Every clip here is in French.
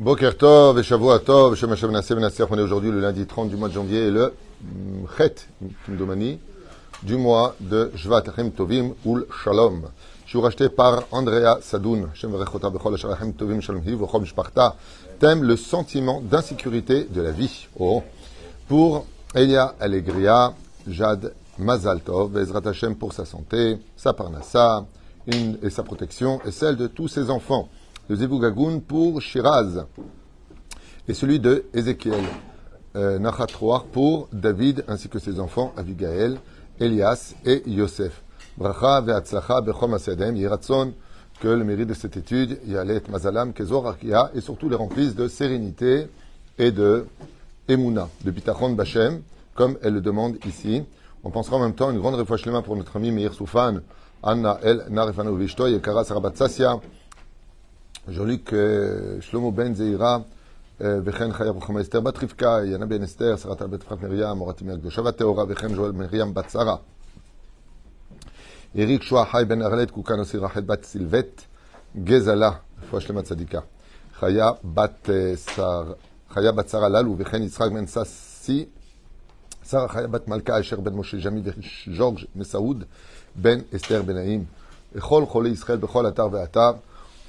Boker Tov et Tov, Shem Hashem Benasseh. On est aujourd'hui le lundi 30 du mois de janvier et le mm, Chet, Kimdomani, du mois de Shvat Achem Tovim Ul Shalom. Je suis racheté par Andrea Sadoun, Shem Verechota Bechol Shalachem Tovim Shalom Hiv, Ochom Shparta. Thème le sentiment d'insécurité de la vie. Oh. Pour Elia Allegria, Jad Mazal Tov, Bezrat Hashem pour sa santé, sa parnassa et sa protection et celle de tous ses enfants. Le Zebougagoun pour Shiraz et celui de Ézéchiel. Euh, pour David ainsi que ses enfants Abigaël, Elias et Yosef. Bracha ve'atzlacha bechom asedem yiratson que le mérite de cette étude yalet mazalam kezor akia et surtout les remplisse de sérénité et de Emouna, de Bitachon Bachem, comme elle le demande ici. On pensera en même temps une grande réfouachlema pour notre ami Meir Soufan, Anna El Narefano Vishto, Yekara Sarabat Euh, Shlomo Ben Zeira, euh, וכן חיה רוחמה אסתר בת רבקה, ינה בן אסתר, שרת בית פרת מרים, מורתי מהקדושה והטהורה, וכן ז'ואל מרים בת שרה. אריק שועה חי בן ארלט, קוקה נוסי רחל בת סילבט, גזלה, רפואה שלמה צדיקה. חיה בת אה, שר, חיה בת שרה ללו, וכן יצחק בן ססי, שרה חיה בת מלכה אשר בן משה ג'מי וז'ורג' מסעוד בן אסתר בן נעים. לכל חולי ישראל בכל אתר ואתר,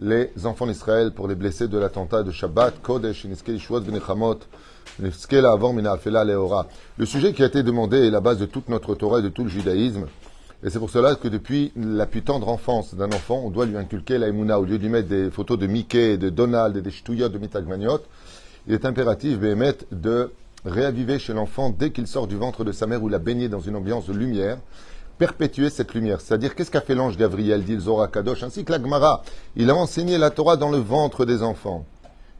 les enfants d'Israël, pour les blessés de l'attentat de Shabbat, Kodesh. Le sujet qui a été demandé est la base de toute notre Torah et de tout le judaïsme. Et c'est pour cela que depuis la plus tendre enfance d'un enfant, on doit lui inculquer la Emouna. Au lieu de lui mettre des photos de Mickey, de Donald et des ch'touillottes de Mitagmaniot, il est impératif, Béhémet, de réaviver chez l'enfant, dès qu'il sort du ventre de sa mère ou l'a baigné dans une ambiance de lumière, perpétuer cette lumière. C'est-à-dire, qu'est-ce qu'a fait l'ange Gabriel, dit le Zohar Kadosh, ainsi que la Gemara? Il a enseigné la Torah dans le ventre des enfants.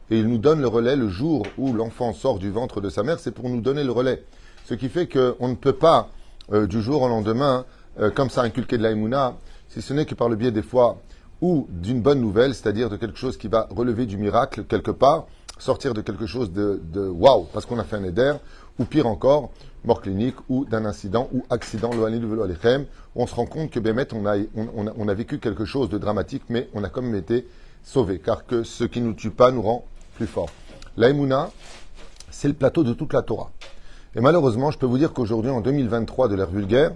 Et il nous donne le relais le jour où l'enfant sort du ventre de sa mère, c'est pour nous donner le relais. Ce qui fait qu'on ne peut pas, euh, du jour au lendemain, euh, comme ça, inculquer de la Emouna, si ce n'est que par le biais des fois, ou d'une bonne nouvelle, c'est-à-dire de quelque chose qui va relever du miracle quelque part, sortir de quelque chose de, de waouh, parce qu'on a fait un éder, ou pire encore, mort clinique, ou d'un incident, ou accident, on se rend compte que Bémet, on a, vécu quelque chose de dramatique, mais on a quand même été sauvé, car que ce qui ne nous tue pas nous rend plus forts. La Emouna, c'est le plateau de toute la Torah. Et malheureusement, je peux vous dire qu'aujourd'hui, en 2023 de l'ère vulgaire,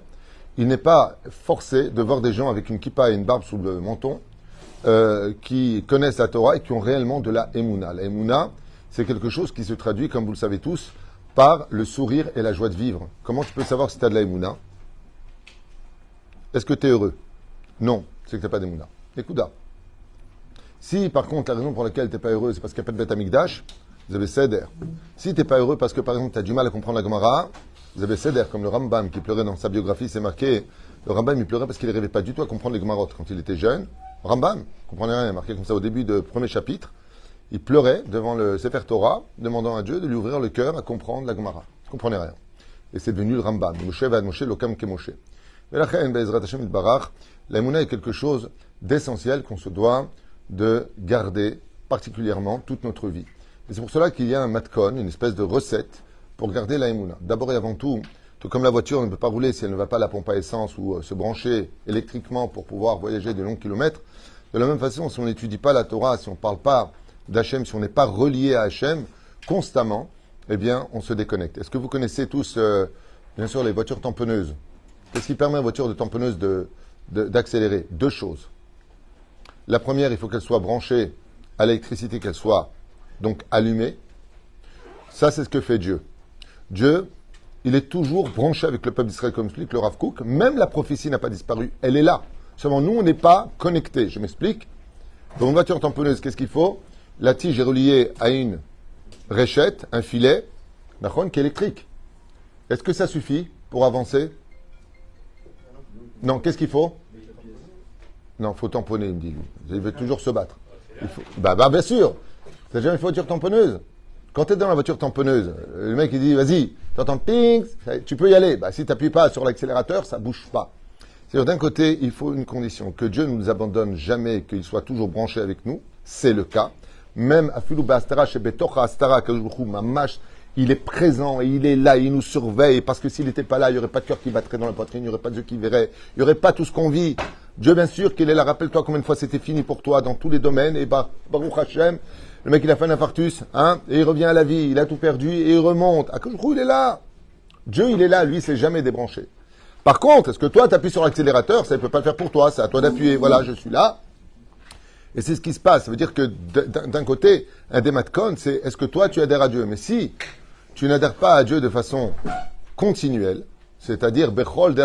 il n'est pas forcé de voir des gens avec une kippa et une barbe sous le menton euh, qui connaissent la Torah et qui ont réellement de la Emouna. La Emouna, c'est quelque chose qui se traduit, comme vous le savez tous, par le sourire et la joie de vivre. Comment tu peux savoir si tu as de la Emouna? Est-ce que tu es heureux? Non, c'est que tu n'as pas d'Emouna. Écoute, si par contre la raison pour laquelle tu n'es pas heureux, c'est parce qu'il n'y a pas de bête amigdash, vous avez Seder. Si tu n'es pas heureux parce que par exemple tu as du mal à comprendre la Gemara, vous avez Seder, comme le Rambam qui pleurait dans sa biographie, c'est marqué, le Rambam il pleurait parce qu'il n'arrivait pas du tout à comprendre les Gemarot quand il était jeune. Rambam, il comprenait rien, il est marqué comme ça au début du premier chapitre, il pleurait devant le Sefer Torah, demandant à Dieu de lui ouvrir le cœur à comprendre la Gemara. Il ne comprenait rien. Et c'est devenu le Rambam. Moshe va Moshe, l'Okam Kemoshe. Mais la Chen, Be'ezrat Hashem Itbarach, la Emouna est quelque chose d'essentiel qu'on se doit de garder particulièrement toute notre vie. Et c'est pour cela qu'il y a un matkon, une espèce de recette pour garder la Emouna. D'abord et avant tout, tout comme la voiture ne peut pas rouler si elle ne va pas à la pompe à essence ou euh, se brancher électriquement pour pouvoir voyager de longs kilomètres, de la même façon, si on n'étudie pas la Torah, si on ne parle pas d'Hachem, si on n'est pas relié à Hachem constamment, eh bien, on se déconnecte. Est-ce que vous connaissez tous, euh, bien sûr, les voitures tamponneuses? Qu'est-ce qui permet à une voiture de tamponneuse d'accélérer? Deux choses. La première, il faut qu'elle soit branchée à l'électricité, qu'elle soit donc allumée. Ça, c'est ce que fait Dieu. Dieu, il est toujours branché avec le peuple d'Israël, comme explique le Rav Kook. Même la prophétie n'a pas disparu. Elle est là. Seulement, nous, on n'est pas connectés. Je m'explique. Dans une voiture tamponneuse, qu'est-ce qu'il faut? La tige est reliée à une réchette, un filet, qui est électrique. Est-ce que ça suffit pour avancer? Non, qu'est-ce qu'il faut? Non, il faut tamponner, il me dit. Il veut toujours se battre. Il faut... bah, bah, bien sûr. C'est déjà une voiture tamponneuse. Quand tu es dans la voiture tamponneuse, le mec il dit vas-y, tu entends ping, tu peux y aller. Bah, si tu n'appuies pas sur l'accélérateur, ça bouge pas. C'est-à-dire d'un côté, il faut une condition, que Dieu ne nous abandonne jamais, qu'il soit toujours branché avec nous. C'est le cas. Même à Filou Bastara, chez Betocha Astara, Mamash, il est présent et il est là, il nous surveille, parce que s'il n'était pas là, il n'y aurait pas de cœur qui battrait dans la poitrine, il n'y aurait pas de yeux qui verrait, il n'y aurait pas tout ce qu'on vit. Dieu, bien sûr, qu'il est là. Rappelle-toi combien de fois c'était fini pour toi dans tous les domaines, et bah, Baruch Hashem, le mec, il a fait un infarctus, hein, et il revient à la vie, il a tout perdu, et il remonte. À il est là. Dieu, il est là, lui, il s'est jamais débranché. Par contre, est-ce que toi, tu appuies sur l'accélérateur Ça ne peut pas le faire pour toi, c'est à toi d'appuyer. Voilà, je suis là. Et c'est ce qui se passe. Ça veut dire que d'un côté, un dématcon, c'est est-ce que toi, tu adhères à Dieu? Mais si tu n'adhères pas à Dieu de façon continuelle, c'est-à-dire Bechol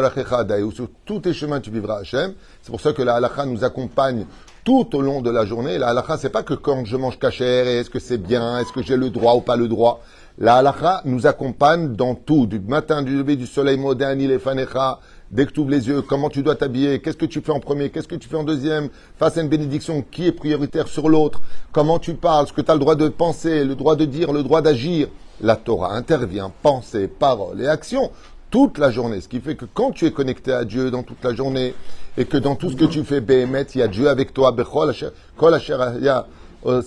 ou sur tous tes chemins tu vivras Hachem. C'est pour ça que la halakha nous accompagne tout au long de la journée. La halakha, c'est pas que quand je mange cachère et est-ce que c'est bien, est-ce que j'ai le droit ou pas le droit. La halakha nous accompagne dans tout, du matin, du lever du soleil moderne, il est fanecha, dès que tu ouvres les yeux, comment tu dois t'habiller, qu'est-ce que tu fais en premier, qu'est-ce que tu fais en deuxième, face à une bénédiction, qui est prioritaire sur l'autre, comment tu parles, ce que tu as le droit de penser, le droit de dire, le droit d'agir. La Torah intervient, pensée, parole et action toute la journée. Ce qui fait que quand tu es connecté à Dieu dans toute la journée, et que dans tout ce que tu fais, Behemet, il y a Dieu avec toi,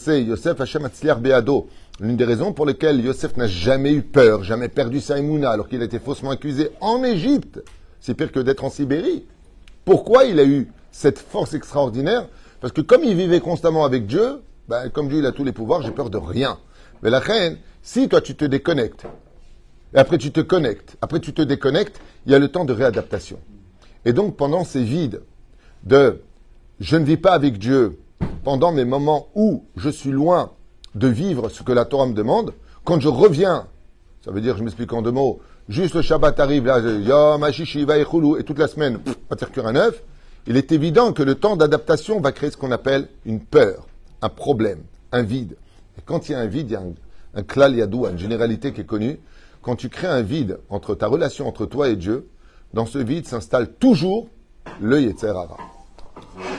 Yosef Hashem Beado. L'une des raisons pour lesquelles Yosef n'a jamais eu peur, jamais perdu sa alors qu'il a été faussement accusé en Égypte, c'est pire que d'être en Sibérie. Pourquoi il a eu cette force extraordinaire? Parce que comme il vivait constamment avec Dieu, ben, comme Dieu a tous les pouvoirs, j'ai peur de rien. Mais la reine, si toi tu te déconnectes, et après tu te connectes, après tu te déconnectes, il y a le temps de réadaptation. Et donc, pendant ces vides de je ne vis pas avec Dieu, pendant mes moments où je suis loin de vivre ce que la Torah me demande, quand je reviens, ça veut dire, je m'explique en deux mots, juste le Shabbat arrive, là, Yom, et toute la semaine, pas de neuf, il est évident que le temps d'adaptation va créer ce qu'on appelle une peur, un problème, un vide. Et quand il y a un vide, il y a un, un klal yadou, une généralité qui est connue. Quand tu crées un vide entre ta relation entre toi et Dieu, dans ce vide s'installe toujours le Yetzerara.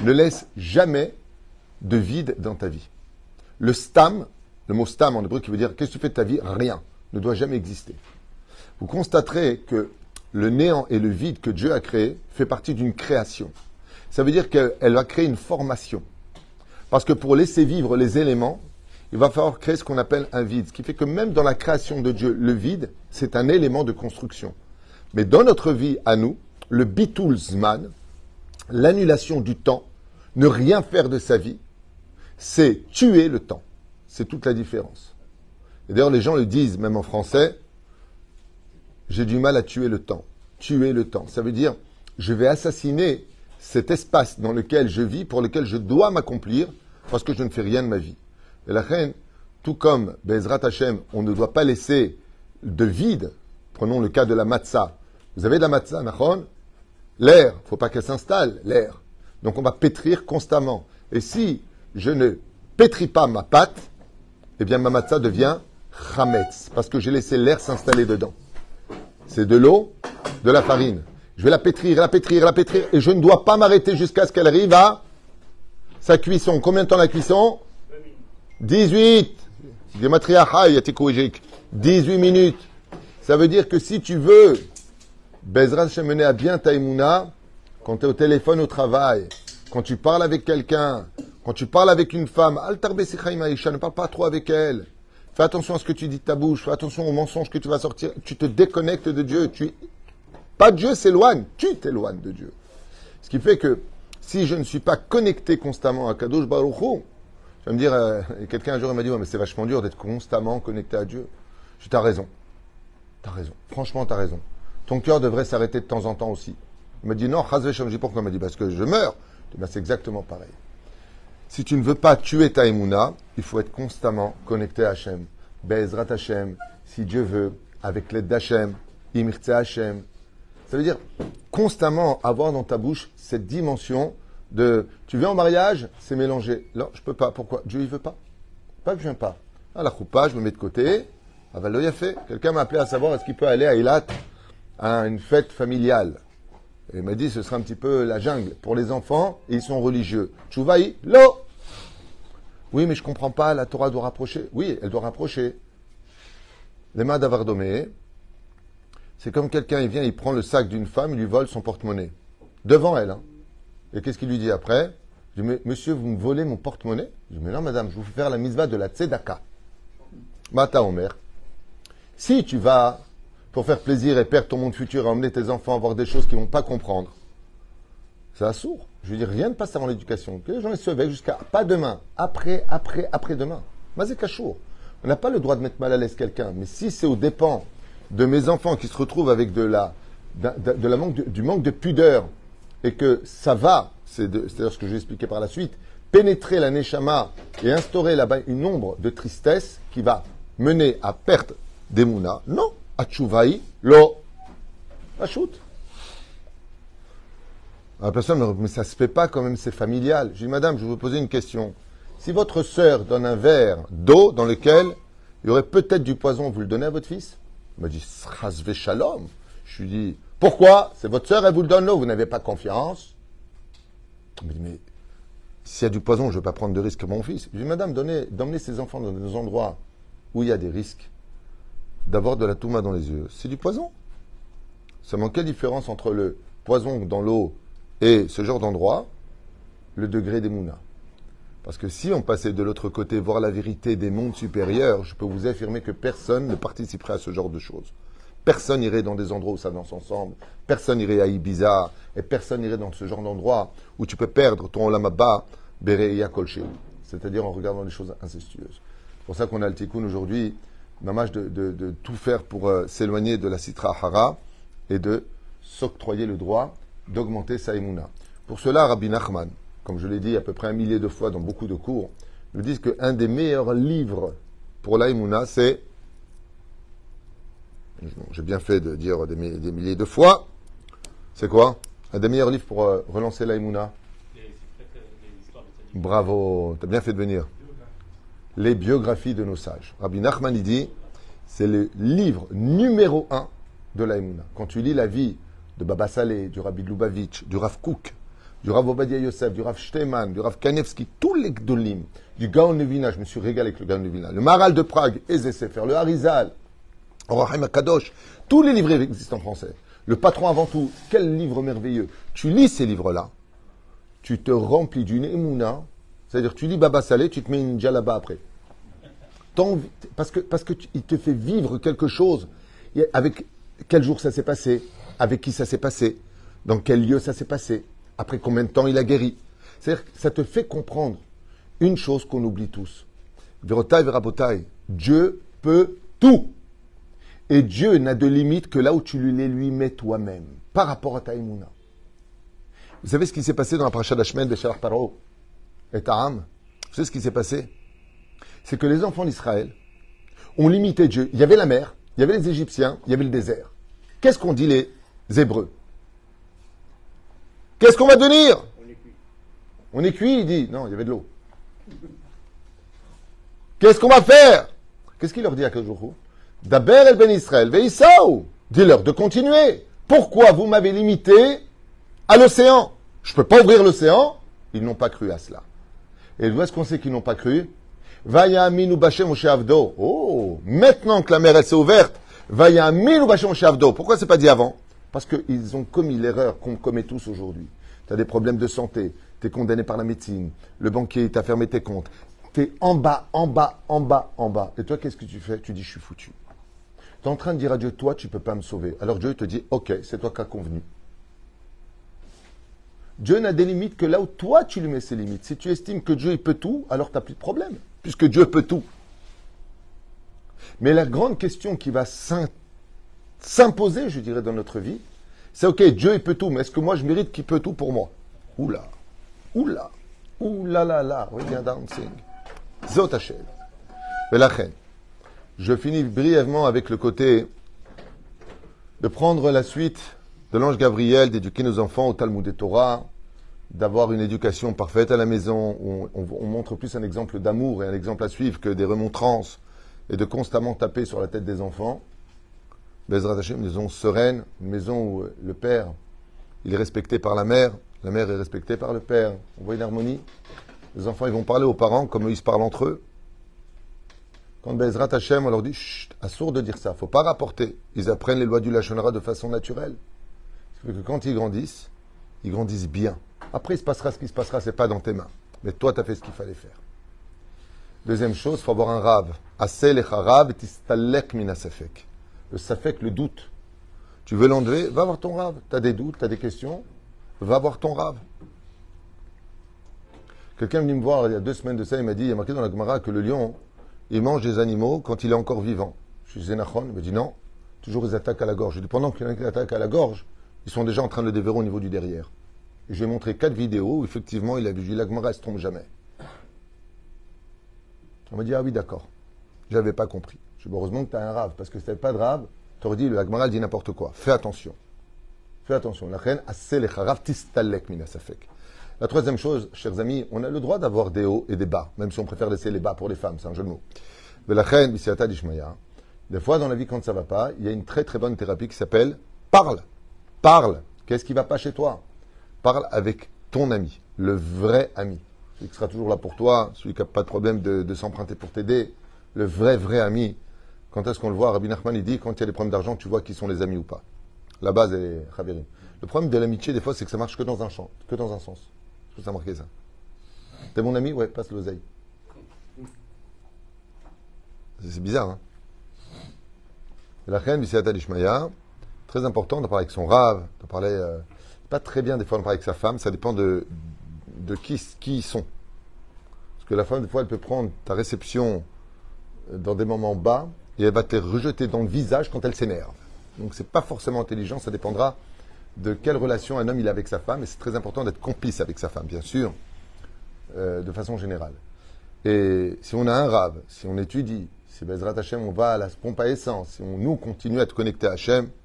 Ne laisse jamais de vide dans ta vie. Le stam, le mot stam en hébreu qui veut dire qu'est-ce que tu fais de ta vie? Rien, ne doit jamais exister. Vous constaterez que le néant et le vide que Dieu a créé fait partie d'une création. Ça veut dire qu'elle va créer une formation. Parce que pour laisser vivre les éléments, il va falloir créer ce qu'on appelle un vide. Ce qui fait que même dans la création de Dieu, le vide, c'est un élément de construction. Mais dans notre vie à nous, le bitul zman, l'annulation du temps, ne rien faire de sa vie, c'est tuer le temps. C'est toute la différence. Et d'ailleurs, les gens le disent, même en français, j'ai du mal à tuer le temps. Tuer le temps. Ça veut dire, je vais assassiner cet espace dans lequel je vis, pour lequel je dois m'accomplir, parce que je ne fais rien de ma vie. Et la reine, tout comme Bezrat Hashem, on ne doit pas laisser de vide, prenons le cas de la matzah, vous avez de la matzah, nachon? L'air, faut pas qu'elle s'installe, l'air. Donc on va pétrir constamment. Et si je ne pétris pas ma pâte, eh bien ma matzah devient chametz, parce que j'ai laissé l'air s'installer dedans. C'est de l'eau, de la farine. Je vais la pétrir, la pétrir, la pétrir, et je ne dois pas m'arrêter jusqu'à ce qu'elle arrive à sa cuisson. Combien de temps la cuisson? 18 18 minutes. Ça veut dire que si tu veux Bezrat mener à bien Taïmouna, quand tu es au téléphone au travail, quand tu parles avec quelqu'un, quand tu parles avec une femme, ne parle pas trop avec elle. Fais attention à ce que tu dis de ta bouche, fais attention aux mensonges que tu vas sortir. Tu te déconnectes de Dieu. Tu... Pas Dieu s'éloigne, tu t'éloignes de Dieu. Ce qui fait que si je ne suis pas connecté constamment à Kadosh Baruch Hu, je vais me dire, euh, quelqu'un un jour m'a dit, mais c'est vachement dur d'être constamment connecté à Dieu. Je dis, as raison. Tu as raison. Franchement, tu as raison ton cœur devrait s'arrêter de temps en temps aussi. Il me dit non, je dis pourquoi? Il m'a dit parce que je meurs. Ben, c'est exactement pareil. Si tu ne veux pas tuer ta il faut être constamment connecté à Hachem. Bezrat Hachem, si Dieu veut, avec l'aide d'Hachem, Imirtse Hachem. Ça veut dire constamment avoir dans ta bouche cette dimension de tu viens en mariage, c'est mélangé. Non, je peux pas. Pourquoi? Dieu il veut pas. Pas que je viens pas. À la choupa, je me mets de côté. Ah ben, a fait. Quelqu'un m'a appelé à savoir est-ce qu'il peut aller à Eilat à une fête familiale. Il m'a dit ce sera un petit peu la jungle pour les enfants ils sont religieux. Chouvaï, lo Oui, mais je comprends pas, la Torah doit rapprocher. Oui, elle doit rapprocher. Les mains d'avardomé, c'est comme quelqu'un, il vient, il prend le sac d'une femme, il lui vole son porte-monnaie. Devant elle. Hein. Et qu'est-ce qu'il lui dit après? Monsieur, vous me volez mon porte-monnaie? Je dis, mais non, madame, je vous fais faire la misva de la tzedaka. Mata Omer. Si tu vas pour faire plaisir et perdre ton monde futur et emmener tes enfants à voir des choses qu'ils ne vont pas comprendre, c'est sourd. Je veux dire, rien ne passe avant l'éducation. Que les gens les sauver jusqu'à pas demain, après, après, après demain. Mazé Kachour. On n'a pas le droit de mettre mal à l'aise quelqu'un, mais si c'est au dépens de mes enfants qui se retrouvent avec de la, du manque de pudeur et que ça va, c'est-à-dire ce que je vais expliquer par la suite, pénétrer la neshama et instaurer là-bas une ombre de tristesse qui va mener à perte des mounas. Non, à tchouvaï, lo, shoot. La personne me mais ça se fait pas quand même, c'est familial. Je dis, madame, je vais vous poser une question. Si votre sœur donne un verre d'eau dans lequel il y aurait peut-être du poison, vous le donnez à votre fils? Il m'a dit, srasve shalom. Je lui dis, pourquoi? C'est votre sœur, elle vous le donne l'eau, vous n'avez pas confiance? Il m'a dit, mais s'il y a du poison, je ne vais pas prendre de risque pour mon fils. Je lui dis, madame, donnez, d'emmener ses enfants dans des endroits où il y a des risques d'avoir de la touma dans les yeux. C'est du poison. Seulement, quelle différence entre le poison dans l'eau et ce genre d'endroit, le degré des mounas. Parce que si on passait de l'autre côté, voir la vérité des mondes supérieurs, je peux vous affirmer que personne ne participerait à ce genre de choses. Personne n'irait dans des endroits où ça danse ensemble. Personne n'irait à Ibiza. Et personne n'irait dans ce genre d'endroit où tu peux perdre ton olamaba, bereya kolché. C'est-à-dire en regardant les choses incestueuses. C'est pour ça qu'on a le tikkun aujourd'hui, dommage de, de, tout faire pour euh, s'éloigner de la citra hara et de s'octroyer le droit d'augmenter sa Pour cela, Rabbi Nachman, comme je l'ai dit à peu près un millier de fois dans beaucoup de cours, nous disent qu'un des meilleurs livres pour la c'est. J'ai bien fait de dire des, milliers de fois. C'est quoi? Un des meilleurs livres pour euh, relancer la Bravo, tu as bien fait de venir. Les biographies de nos sages. Rabbi Nachman, dit, c'est le livre numéro un de la Quand tu lis la vie de Baba Saleh, du Rabbi Lubavitch, du Rav Kouk, du Rav Obadia Yosef, du Rav Shteman, du Rav Kanevski, tous les Gdolim, du Gaon Levina, je me suis régalé avec le Gaon Levina, le Maral de Prague, Eze Sefer, le Harizal, Rahim Akadosh, tous les livres existent en français. Le patron avant tout, quel livre merveilleux. Tu lis ces livres-là, tu te remplis d'une émouna, c'est-à-dire tu lis Baba Saleh, tu te mets une djalaba après. Parce que parce que il te fait vivre quelque chose. Avec quel jour ça s'est passé, avec qui ça s'est passé, dans quel lieu ça s'est passé, après combien de temps il a guéri? C'est-à-dire ça te fait comprendre une chose qu'on oublie tous. Dieu peut tout. Et Dieu n'a de limite que là où tu les lui mets toi-même, par rapport à ta Vous savez ce qui s'est passé dans la paracha d'Ashmed de Shalach Paro? Et Ta'am Vous savez ce qui s'est passé? C'est que les enfants d'Israël ont limité Dieu. Il y avait la mer, il y avait les Égyptiens, il y avait le désert. Qu'est-ce qu'on dit les Hébreux? Qu'est-ce qu'on va devenir? On est cuit. On est cuit, il dit. Non, il y avait de l'eau. Qu'est-ce qu'on va faire? Qu'est-ce qu'il leur dit à Kajourou D'Aber el Ben Israël, Veisaou. Dis-leur de continuer. Pourquoi vous m'avez limité à l'océan? Je ne peux pas ouvrir l'océan. Ils n'ont pas cru à cela. Et d'où est-ce qu'on sait qu'ils n'ont pas cru Vaya aminu bashem Avdo. Oh, maintenant que la mer elle s'est ouverte, Vaya aminu bashem Avdo. Pourquoi c'est pas dit avant? Parce qu'ils ont commis l'erreur qu'on commet tous aujourd'hui. Tu as des problèmes de santé, tu es condamné par la médecine, le banquier t'a fermé tes comptes. Tu es en bas, en bas, en bas, en bas. Et toi, qu'est-ce que tu fais? Tu dis, je suis foutu. Tu es en train de dire à Dieu, toi, tu ne peux pas me sauver. Alors Dieu te dit, ok, c'est toi qui as convenu. Dieu n'a des limites que là où toi, tu lui mets ses limites. Si tu estimes que Dieu il peut tout, alors tu n'as plus de problème, puisque Dieu peut tout. Mais la grande question qui va s'imposer, je dirais, dans notre vie, c'est ok, Dieu il peut tout, mais est-ce que moi je mérite qu'il peut tout pour moi? Oula, oula, oula là là, regarde dancing. Zot Hashem. Je finis brièvement avec le côté de prendre la suite de l'ange Gabriel, d'éduquer nos enfants au Talmud et Torah, d'avoir une éducation parfaite à la maison, où on montre plus un exemple d'amour et un exemple à suivre que des remontrances et de constamment taper sur la tête des enfants. Bezrat Hashem, une maison sereine, une maison où le père, il est respecté par la mère, la mère est respectée par le père. On voit une harmonie. Les enfants, ils vont parler aux parents comme ils se parlent entre eux. Quand Bezrat Hashem, on leur dit, chut, assourd de dire ça, faut pas rapporter. Ils apprennent les lois du Lachonara de façon naturelle. Que quand ils grandissent, ils grandissent bien. Après, il se passera ce qui se passera, c'est pas dans tes mains. Mais toi, tu as fait ce qu'il fallait faire. Deuxième chose, il faut avoir un rave. Le rave, tistalek mina safek. Le safek, le doute. Tu veux l'enlever, va voir ton rave. Tu as des doutes, tu as des questions, va voir ton rave. Quelqu'un venu me voir il y a deux semaines de ça, il m'a dit, il y a marqué dans la Gemara que le lion, il mange des animaux quand il est encore vivant. Je suis Zénachon, il m'a dit non, toujours ils attaquent à la gorge. Je dis pendant qu'ils attaquent à la gorge, ils sont déjà en train de le déverrer au niveau du derrière. Et je ai montré quatre vidéos où effectivement il a vu, la Gemara ne se trompe jamais. On m'a dit, ah oui, d'accord. Je n'avais pas compris. Je heureusement que tu as un rave, parce que si tu pas de rave, tu aurais dit, le Gemara dit n'importe quoi. Fais attention. Fais attention. La reine, minasafek. La troisième chose, chers amis, on a le droit d'avoir des hauts et des bas, même si on préfère laisser les bas pour les femmes, c'est un jeu de mots. Mais la reine, des fois dans la vie, quand ça va pas, il y a une très très bonne thérapie qui s'appelle parle. Parle. Qu'est-ce qui va pas chez toi? Parle avec ton ami, le vrai ami. Celui qui sera toujours là pour toi, celui qui n'a pas de problème de, s'emprunter pour t'aider, le vrai vrai ami. Quand est-ce qu'on le voit? Rabbi Nachman, il dit quand il y a des problèmes d'argent, tu vois qui sont les amis ou pas. La base est Khabirim. Le problème de l'amitié, des fois, c'est que ça marche que dans un champ, que dans un sens. Je ai marqué ça. T'es mon ami? Ouais, passe l'oseille. C'est bizarre, hein? La reine très important de parler avec son rave, de parler. Euh, pas très bien des fois de parler avec sa femme, ça dépend de, de qui, qui ils sont. Parce que la femme, des fois, elle peut prendre ta réception dans des moments bas et elle va te rejeter dans le visage quand elle s'énerve. Donc c'est pas forcément intelligent, ça dépendra de quelle relation un homme il a avec sa femme, et c'est très important d'être complice avec sa femme, bien sûr, euh, de façon générale. Et si on a un rave, si on étudie, si Bezrat Hashem, on va à la pompe à essence, si on nous continue à être connecté à Hashem, en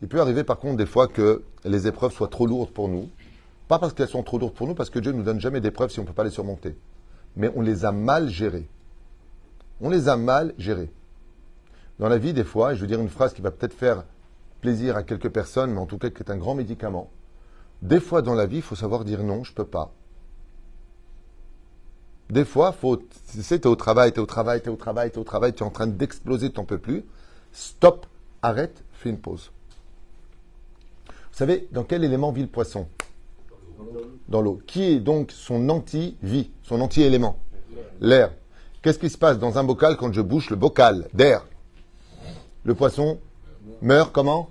Il peut arriver par contre des fois que les épreuves soient trop lourdes pour nous. Pas parce qu'elles sont trop lourdes pour nous, parce que Dieu ne nous donne jamais d'épreuves si on ne peut pas les surmonter. Mais on les a mal gérées. On les a mal gérées. Dans la vie, des fois, je veux dire une phrase qui va peut-être faire plaisir à quelques personnes, mais en tout cas qui est un grand médicament. Des fois dans la vie, il faut savoir dire non, je peux pas. Des fois, faut, tu sais, tu es au travail, tu es au travail, tu es au travail, tu es au travail, tu es en train d'exploser, tu n'en peux plus. Stop, arrête, fais une pause. Vous savez, dans quel élément vit le poisson? Dans l'eau. Qui est donc son anti-vie, son anti-élément? L'air. Qu'est-ce qui se passe dans un bocal quand je bouche le bocal? D'air Le poisson meurt comment?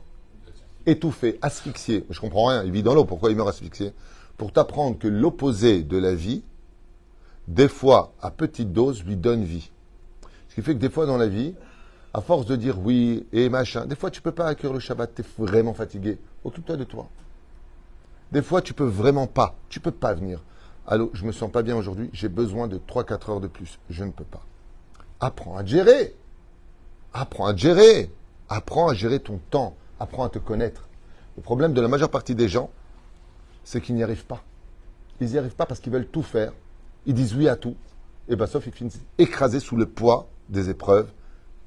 Étouffé, asphyxié. Je comprends rien, il vit dans l'eau, pourquoi il meurt asphyxié? Pour t'apprendre que l'opposé de la vie, des fois, à petite dose, lui donne vie. Ce qui fait que des fois dans la vie, à force de dire oui et machin, des fois tu peux pas accueillir le Shabbat, tu es vraiment fatigué. Occupe-toi de toi. Des fois tu peux vraiment pas, tu peux pas venir. Allô, je me sens pas bien aujourd'hui, j'ai besoin de 3-4 heures de plus. Je ne peux pas. Apprends à gérer. Apprends à gérer. Apprends à gérer ton temps. Apprends à te connaître. Le problème de la majeure partie des gens, c'est qu'ils n'y arrivent pas. Ils n'y arrivent pas parce qu'ils veulent tout faire. Ils disent oui à tout. Et bien, sauf ils finissent écrasés sous le poids des épreuves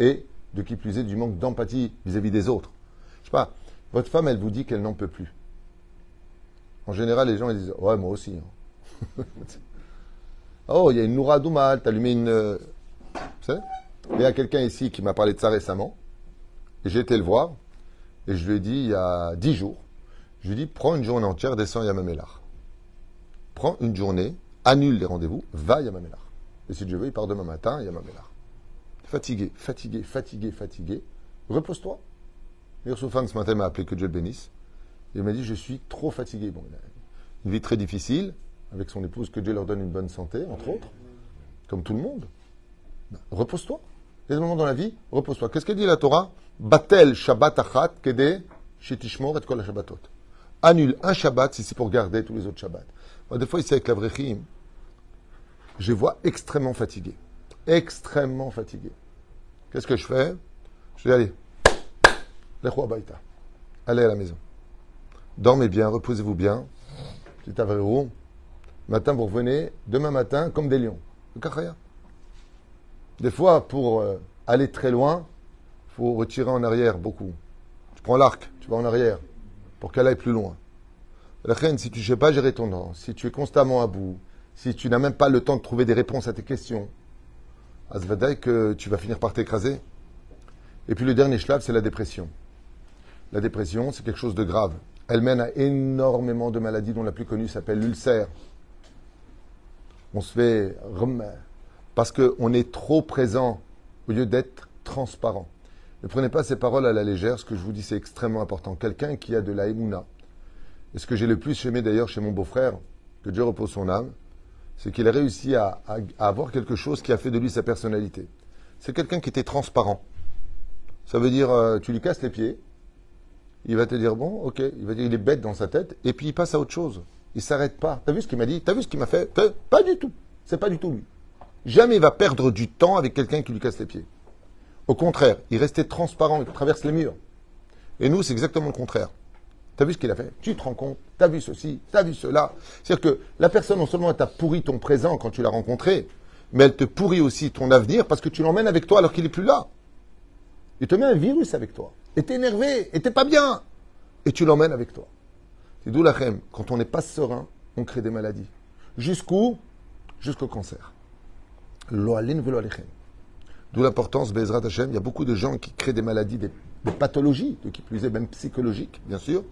et, de qui plus est, du manque d'empathie vis-à-vis des autres. Je sais pas, votre femme, elle vous dit qu'elle n'en peut plus. En général, les gens, ils disent Ouais, moi aussi. Hein. oh, il y a une Noura Doumal, t'as allumé une. Euh, vous savez Il y a quelqu'un ici qui m'a parlé de ça récemment. Et j'ai été le voir, et je lui ai dit il y a dix jours, je lui ai dit, prends une journée entière, descends Yamamelar. Prends une journée, annule les rendez-vous, va à Yamamelar. Et si Dieu veut, il part demain matin Yamamelar. Fatigué, fatigué, fatigué, fatigué. Repose-toi. Soufan ce matin m'a appelé que Dieu le bénisse. Il m'a dit, je suis trop fatigué. Bon, il a une vie très difficile, avec son épouse, que Dieu leur donne une bonne santé, entre autres, comme tout le monde. Ben, repose-toi. Il y a des moments dans la vie, repose-toi. Qu'est-ce que dit la Torah? Batel Shabbat achat kede shetishmor et kol Shabbatot. Annule un Shabbat si c'est pour garder tous les autres Shabbats. Moi, des fois, ici avec la Vrechim, je vois extrêmement fatigué. Extrêmement fatigué. Qu'est-ce que je fais? Je dis, allez, baïta. Allez à la maison. Dormez bien, reposez-vous bien. Petit avrérou. Matin, vous revenez. Demain matin, comme des lions. Le Des fois, pour euh, aller très loin, faut retirer en arrière beaucoup. Tu prends l'arc, tu vas en arrière pour qu'elle aille plus loin. La reine, si tu ne sais pas gérer ton temps, si tu es constamment à bout, si tu n'as même pas le temps de trouver des réponses à tes questions, Asvadaï que tu vas finir par t'écraser. Et puis le dernier schlaf, c'est la dépression. La dépression, c'est quelque chose de grave. Elle mène à énormément de maladies dont la plus connue s'appelle l'ulcère. On se fait parce qu'on est trop présent au lieu d'être transparent. Ne prenez pas ces paroles à la légère. Ce que je vous dis, c'est extrêmement important. Quelqu'un qui a de la émouna, et ce que j'ai le plus aimé d'ailleurs chez mon beau-frère, que Dieu repose son âme, c'est qu'il a réussi à, avoir quelque chose qui a fait de lui sa personnalité. C'est quelqu'un qui était transparent. Ça veut dire, euh, tu lui casses les pieds, il va te dire, bon, ok, il va dire, il est bête dans sa tête, et puis il passe à autre chose. Il s'arrête pas. T'as vu ce qu'il m'a dit? T'as vu ce qu'il m'a fait? Pas du tout. C'est pas du tout lui. Jamais il va perdre du temps avec quelqu'un qui lui casse les pieds. Au contraire, il restait transparent, il traverse les murs. Et nous, c'est exactement le contraire. T'as vu ce qu'il a fait Tu te rends compte T'as vu ceci T'as vu cela C'est-à-dire que la personne, non seulement t'a pourri ton présent quand tu l'as rencontré, mais elle te pourrit aussi ton avenir parce que tu l'emmènes avec toi alors qu'il n'est plus là. Il te met un virus avec toi. Et t'es énervé, et t'es pas bien. Et tu l'emmènes avec toi. C'est d'où la rêve. Quand on n'est pas serein, on crée des maladies. Jusqu'où Jusqu'au cancer. D'où l'importance, Bezrat Hashem, il y a beaucoup de gens qui créent des maladies, des, pathologies, de qui plus est même psychologiques, bien sûr,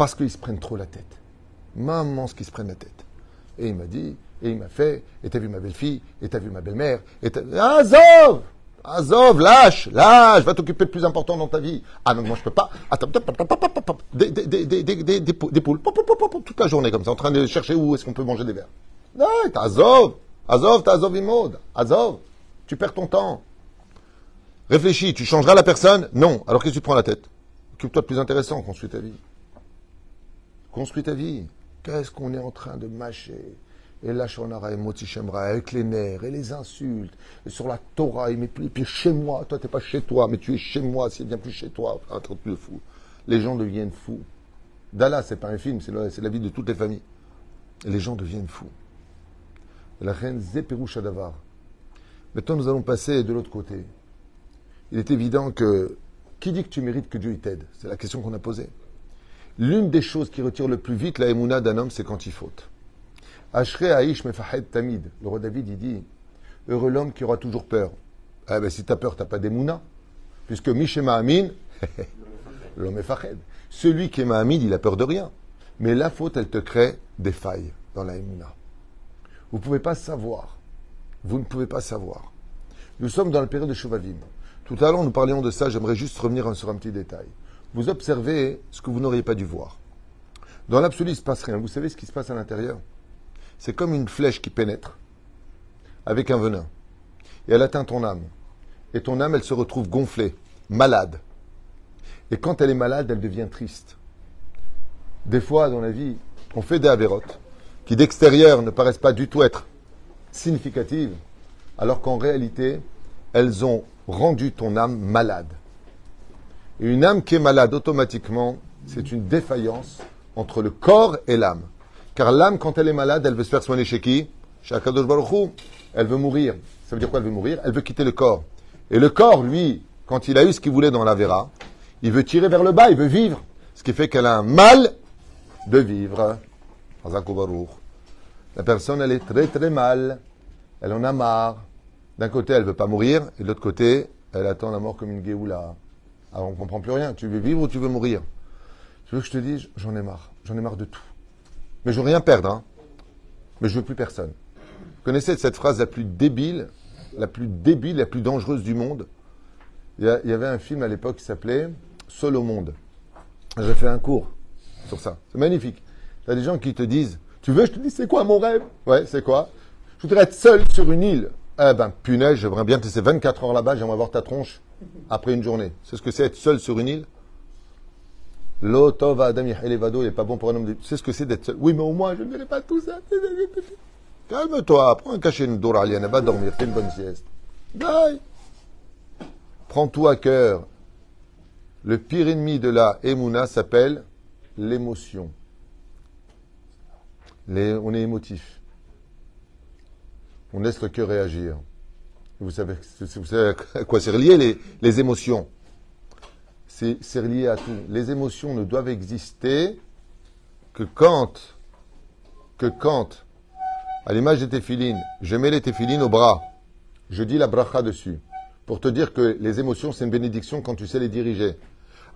parce qu'ils se prennent trop la tête. Maman, ce qu'ils se prennent la tête. Et il m'a dit, et il m'a fait, et t'as vu ma belle-fille, et t'as vu ma belle-mère, et t'as... Azov Azov, lâche, lâche, va t'occuper de plus important dans ta vie. Ah non, moi je peux pas. Attends, des, des, poules, toute la journée comme ça, en train de chercher où est-ce qu'on peut manger des verres. Non, Azov, Azov, t'as Azov Imod, Azov, tu perds ton temps. Réfléchis, tu changeras la personne? Non. Alors qu'est-ce que tu prends la tête? Occupe-toi de plus intéressant, construis ta vie. Construis ta vie. Qu'est-ce qu'on est en train de mâcher? Et là, et Motichemra, avec les nerfs et les insultes, et sur la Torah, et mais puis chez moi, toi, tu n'es pas chez toi, mais tu es chez moi, c'est bien plus chez toi. Un truc de fou. Les gens deviennent fous. Dallas, c'est pas un film, c'est la, vie de toutes les familles. Et les gens deviennent fous. La reine Zépérou Shadavar. Maintenant, nous allons passer de l'autre côté. Il est évident que qui dit que tu mérites que Dieu t'aide? C'est la question qu'on a posée. L'une des choses qui retire le plus vite la émouna d'un homme, c'est quand il faute. Ashre Aïsh Mefahed Tamid. Le roi David, il dit Heureux l'homme qui aura toujours peur. Ah ben, si tu as peur, tu n'as pas d'émouna. Puisque Mishema Amin, l'homme est Fahed. Celui qui est Mahamid, il a peur de rien. Mais la faute, elle te crée des failles dans la émouna. Vous ne pouvez pas savoir. Vous ne pouvez pas savoir. Nous sommes dans la période de Shovavim. Tout à l'heure, nous parlions de ça. J'aimerais juste revenir sur un petit détail vous observez ce que vous n'auriez pas dû voir. Dans l'absolu, il ne se passe rien. Vous savez ce qui se passe à l'intérieur? C'est comme une flèche qui pénètre avec un venin. Et elle atteint ton âme. Et ton âme, elle se retrouve gonflée, malade. Et quand elle est malade, elle devient triste. Des fois, dans la vie, on fait des avérotes qui d'extérieur ne paraissent pas du tout être significatives, alors qu'en réalité, elles ont rendu ton âme malade. Une âme qui est malade, automatiquement, c'est une défaillance entre le corps et l'âme. Car l'âme, quand elle est malade, elle veut se faire soigner chez qui? Chez Elle veut mourir. Ça veut dire quoi Elle veut mourir? Elle veut quitter le corps. Et le corps, lui, quand il a eu ce qu'il voulait dans la Vera, il veut tirer vers le bas, il veut vivre. Ce qui fait qu'elle a un mal de vivre. La personne, elle est très très mal. Elle en a marre. D'un côté, elle veut pas mourir, et de l'autre côté, elle attend la mort comme une Géoula. Alors on ne comprend plus rien. Tu veux vivre ou tu veux mourir? Tu veux que je te dise J'en ai marre. J'en ai marre de tout. Mais je veux rien perdre. Hein. Mais je veux plus personne. Vous connaissez cette phrase la plus débile, la plus débile, la plus dangereuse du monde? Il y, avait un film à l'époque qui s'appelait Seul au monde. J'ai fait un cours sur ça. C'est magnifique. Il y a des gens qui te disent Tu veux, je te dis, c'est quoi mon rêve? Ouais, c'est quoi Je voudrais être seul sur une île. Eh ben, punaise, j'aimerais bien te laisser 24 heures là-bas, j'aimerais voir ta tronche après une journée. C'est ce que c'est être seul sur une île L'otova Adam Elevado, il n'est pas bon pour un homme de... C'est ce que c'est d'être seul. Oui, mais au moins, je ne verrai pas tout ça. Calme-toi, prends un cachet, une va dormir, fais une bonne sieste. Bye. Prends tout à cœur. Le pire ennemi de la Emouna s'appelle l'émotion. On est émotif. On laisse le cœur réagir. Vous savez, à quoi c'est relié les, les émotions C'est relié à tout. Les émotions ne doivent exister que quand, que quand, à l'image des téphilines, je mets les téphilines au bras. je dis la bracha dessus, pour te dire que les émotions, c'est une bénédiction quand tu sais les diriger.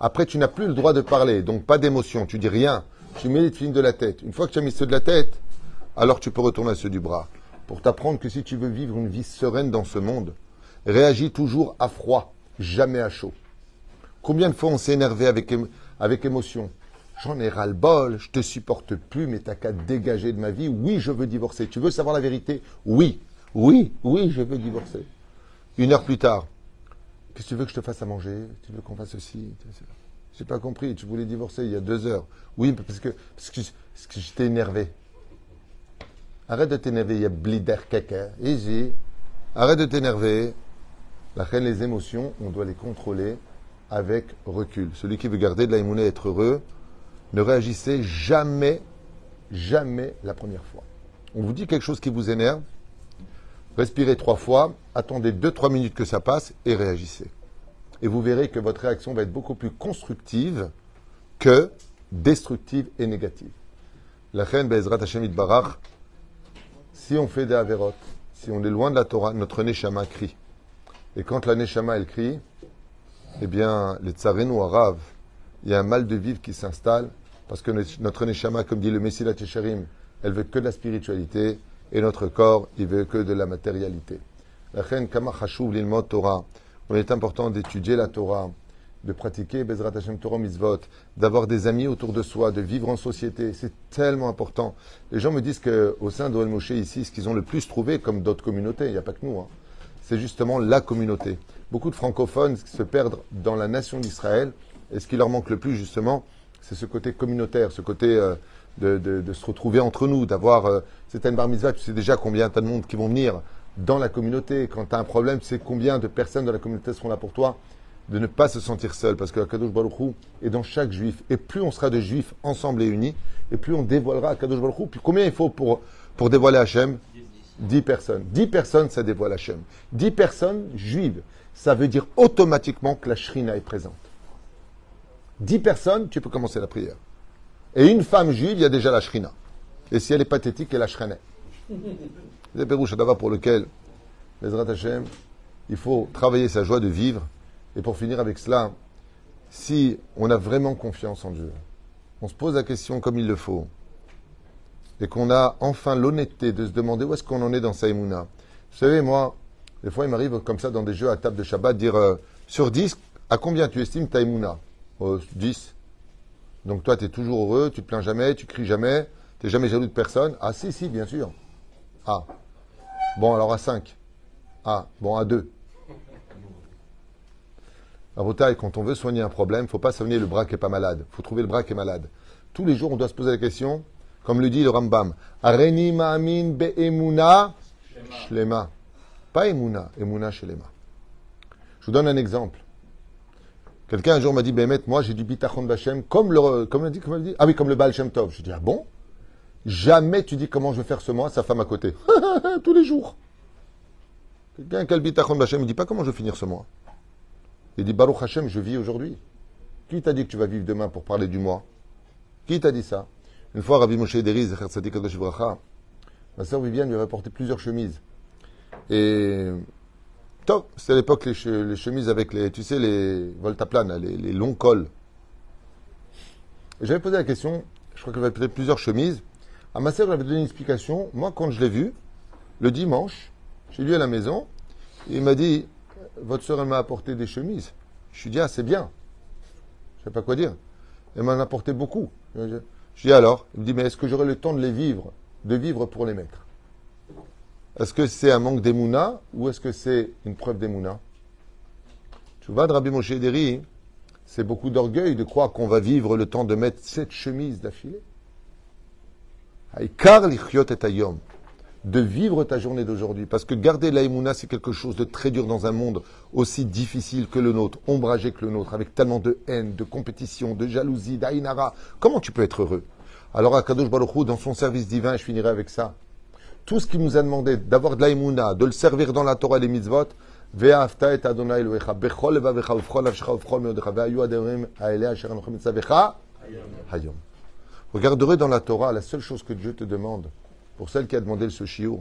Après, tu n'as plus le droit de parler, donc pas d'émotion, tu dis rien. Tu mets les films de la tête. Une fois que tu as mis ceux de la tête, alors tu peux retourner à ceux du bras. Pour t'apprendre que si tu veux vivre une vie sereine dans ce monde, réagis toujours à froid, jamais à chaud. Combien de fois on s'est énervé avec, émotion? J'en ai ras le bol, je te supporte plus, mais t'as qu'à dégager de ma vie. Oui, je veux divorcer. Tu veux savoir la vérité? Oui, oui, oui, je veux divorcer. Une heure plus tard, qu'est-ce que tu veux que je te fasse à manger? Tu veux qu'on fasse ceci? J'ai pas compris. Tu voulais divorcer il y a deux heures. Oui, parce que, parce que, parce que j'étais énervé. Arrête de t'énerver, il y a blider caca. Easy. Arrête de t'énerver. La reine, les émotions, on doit les contrôler avec recul. Celui qui veut garder de la et être heureux, ne réagissez jamais, jamais la première fois. On vous dit quelque chose qui vous énerve, respirez trois fois, attendez deux, trois minutes que ça passe et réagissez. Et vous verrez que votre réaction va être beaucoup plus constructive que destructive et négative. La reine Bezrat Hashem Barach, si on fait des avérotes, si on est loin de la Torah, notre Neshama crie. Et quand la Neshama, elle crie, eh bien, les tsarenu arabe, il y a un mal de vivre qui s'installe parce que notre Neshama, comme dit le Messie Tesharim, elle veut que de la spiritualité et notre corps, il veut que de la matérialité. La Torah. Il est important d'étudier la Torah, de pratiquer Bezrat Hashem Torah Mitzvot, d'avoir des amis autour de soi, de vivre en société. C'est tellement important. Les gens me disent qu'au sein d'Oel Moshe ici, ce qu'ils ont le plus trouvé, comme d'autres communautés, il n'y a pas que nous, hein, c'est justement la communauté. Beaucoup de francophones se perdent dans la nation d'Israël, et ce qui leur manque le plus, justement, c'est ce côté communautaire, ce côté euh, de, se retrouver entre nous, d'avoir. Euh, c'est une bar mitzvah, tu sais déjà combien tu as de monde qui vont venir dans la communauté. Quand tu as un problème, tu sais combien de personnes dans la communauté seront là pour toi. De ne pas se sentir seul, parce que Kadosh Baruch est dans chaque juif. Et plus on sera de juifs ensemble et unis, et plus on dévoilera Kadosh Baruch Puis combien il faut pour, pour dévoiler Hachem? Dix personnes. Dix personnes, ça dévoile Hachem. Dix personnes juives. Ça veut dire automatiquement que la shrina est présente. Dix personnes, tu peux commencer la prière. Et une femme juive, il y a déjà la shrina. Et si elle est pathétique, elle la shrenet. C'est Pérouche pour lequel, les Hashem, il faut travailler sa joie de vivre. Et pour finir avec cela, si on a vraiment confiance en Dieu, on se pose la question comme il le faut, et qu'on a enfin l'honnêteté de se demander où est-ce qu'on en est dans Saïmouna. Vous savez, moi, des fois, il m'arrive comme ça dans des jeux à table de Shabbat, dire euh, sur 10, à combien tu estimes Taïmouna 10. Donc toi, tu es toujours heureux, tu te plains jamais, tu cries jamais, tu n'es jamais jaloux de personne. Ah si, si, bien sûr. Ah. Bon, alors à 5. Ah, bon, à 2. À quand on veut soigner un problème, il ne faut pas soigner le bras qui n'est pas malade. Il faut trouver le bras qui est malade. Tous les jours, on doit se poser la question, comme le dit le Rambam, Areni ma'amin be'emuna shlema. Pas emuna, emuna shlema. Je vous donne un exemple. Quelqu'un un jour m'a dit, Bémet, moi j'ai du bitachon bachem, comme le, comme dit, comme dit, ah oui, comme le Baal Shem Tov. Je dis, ah bon? Jamais tu dis comment je vais faire ce mois, sa femme à côté. Tous les jours. Quelqu'un qui a le bitachon bachem, il dit pas comment je vais finir ce mois. Il dit, Baruch Hashem, je vis aujourd'hui. Qui t'a dit que tu vas vivre demain pour parler du mois? Qui t'a dit ça? Une fois, Rabbi Moshe Deriz, ma soeur Viviane lui avait apporté plusieurs chemises. Et Top, c'était à l'époque les, chemises avec les, tu sais, les voltaplanes, les, les longs cols. J'avais posé la question, je crois qu'elle avait peut-être plusieurs chemises. À ma sœur, j'avais donné une explication. Moi, quand je l'ai vu, le dimanche, j'ai lui à la maison, il m'a dit, votre sœur, elle m'a apporté des chemises. Je lui dit, ah, c'est bien. Je sais pas quoi dire. Elle m'en a apporté beaucoup. Je lui dit, alors? Il me dit, mais est-ce que j'aurai le temps de les vivre, de vivre pour les mettre est-ce que c'est un manque d'émouna ou est-ce que c'est une preuve d'émouna Tu vois, de Rabbi Moshe Deri, c'est beaucoup d'orgueil de croire qu'on va vivre le temps de mettre cette chemise d'affilée. De vivre ta journée d'aujourd'hui. Parce que garder la c'est quelque chose de très dur dans un monde aussi difficile que le nôtre, ombragé que le nôtre, avec tellement de haine, de compétition, de jalousie, d'Aïnara. Comment tu peux être heureux? Alors, à Kadosh Baruch dans son service divin, je finirai avec ça tout ce qu'il nous a demandé d'avoir de l'aïmouna, de le servir dans la Torah et les mitzvot, Regarderez dans la Torah, la seule chose que Dieu te demande, pour celle qui a demandé ce shiur,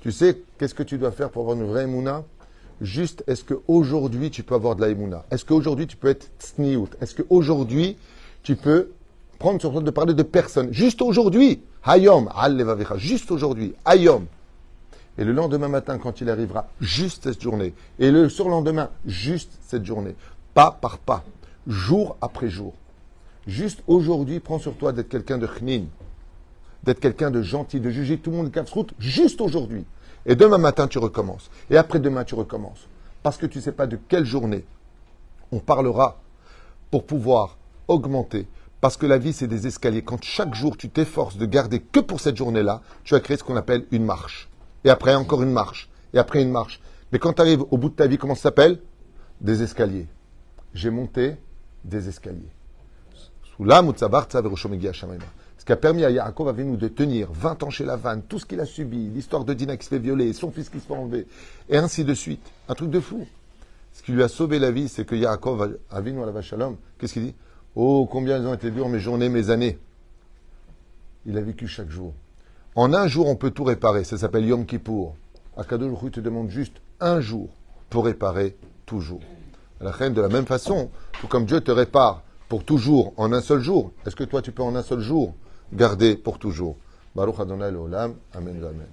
Tu sais, qu'est-ce que tu dois faire pour avoir une vraie Emouna? Juste, est-ce qu'aujourd'hui tu peux avoir de la Emouna? Est-ce qu'aujourd'hui tu peux être tsniout Est-ce qu'aujourd'hui tu peux prendre sur toi de parler de personne? Juste aujourd'hui, Hayom, Al juste aujourd'hui, Hayom. Et le lendemain matin, quand il arrivera, juste cette journée. Et le surlendemain, juste cette journée. Pas par pas, jour après jour. Juste aujourd'hui, prends sur toi d'être quelqu'un de chnin, d'être quelqu'un de gentil, de juger tout le monde de route, juste aujourd'hui. Et demain matin, tu recommences. Et après-demain, tu recommences. Parce que tu ne sais pas de quelle journée on parlera pour pouvoir augmenter. Parce que la vie, c'est des escaliers. Quand chaque jour, tu t'efforces de garder que pour cette journée-là, tu as créé ce qu'on appelle une marche. Et après, encore une marche. Et après, une marche. Mais quand tu arrives au bout de ta vie, comment ça s'appelle? Des escaliers. J'ai monté des escaliers. Sous la ce qui a permis à Yaakov nous de tenir 20 ans chez la vanne, tout ce qu'il a subi, l'histoire de Dina qui se fait violer, son fils qui se fait enlever, et ainsi de suite. Un truc de fou. Ce qui lui a sauvé la vie, c'est que Yaakov Avinu à la Shalom, qu'est-ce qu'il dit? Oh, combien elles ont été dures mes journées, mes années. Il a vécu chaque jour. En un jour, on peut tout réparer. Ça s'appelle Yom Kippour. Akadosh te demande juste un jour pour réparer toujours. La reine, de la même façon, tout comme Dieu te répare pour toujours en un seul jour, est-ce que toi tu peux en un seul jour garder pour toujours. Baruch Adonai Olam. Amen. Amen.